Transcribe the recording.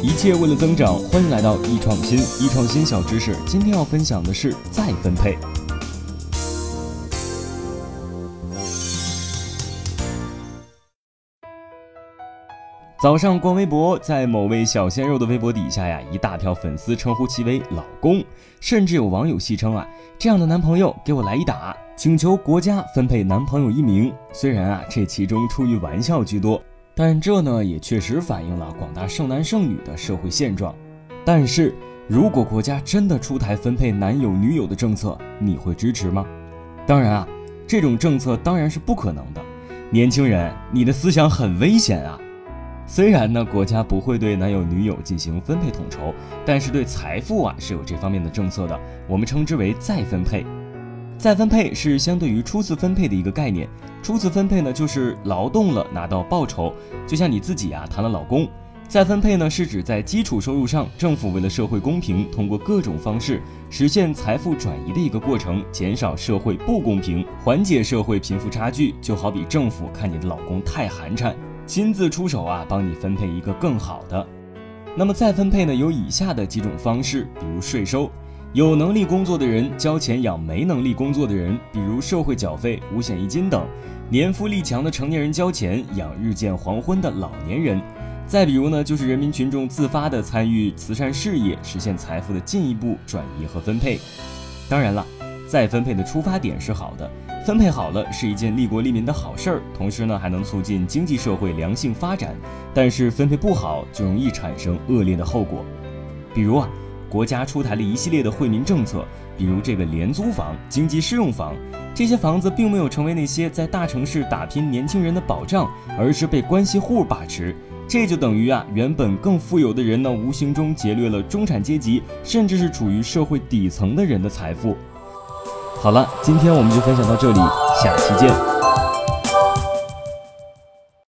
一切为了增长，欢迎来到易创新。易创新小知识，今天要分享的是再分配。早上逛微博，在某位小鲜肉的微博底下呀，一大票粉丝称呼其为“老公”，甚至有网友戏称啊，这样的男朋友给我来一打，请求国家分配男朋友一名。虽然啊，这其中出于玩笑居多，但这呢也确实反映了广大剩男剩女的社会现状。但是如果国家真的出台分配男友女友的政策，你会支持吗？当然啊，这种政策当然是不可能的。年轻人，你的思想很危险啊！虽然呢，国家不会对男友女友进行分配统筹，但是对财富啊是有这方面的政策的，我们称之为再分配。再分配是相对于初次分配的一个概念。初次分配呢，就是劳动了拿到报酬，就像你自己啊谈了老公。再分配呢，是指在基础收入上，政府为了社会公平，通过各种方式实现财富转移的一个过程，减少社会不公平，缓解社会贫富差距。就好比政府看你的老公太寒碜。亲自出手啊，帮你分配一个更好的。那么再分配呢，有以下的几种方式，比如税收，有能力工作的人交钱养没能力工作的人，比如社会缴费、五险一金等；年富力强的成年人交钱养日渐黄昏的老年人。再比如呢，就是人民群众自发的参与慈善事业，实现财富的进一步转移和分配。当然了，再分配的出发点是好的。分配好了是一件利国利民的好事儿，同时呢还能促进经济社会良性发展。但是分配不好就容易产生恶劣的后果，比如啊，国家出台了一系列的惠民政策，比如这个廉租房、经济适用房，这些房子并没有成为那些在大城市打拼年轻人的保障，而是被关系户把持。这就等于啊，原本更富有的人呢，无形中劫掠了中产阶级，甚至是处于社会底层的人的财富。好了，今天我们就分享到这里，下期见。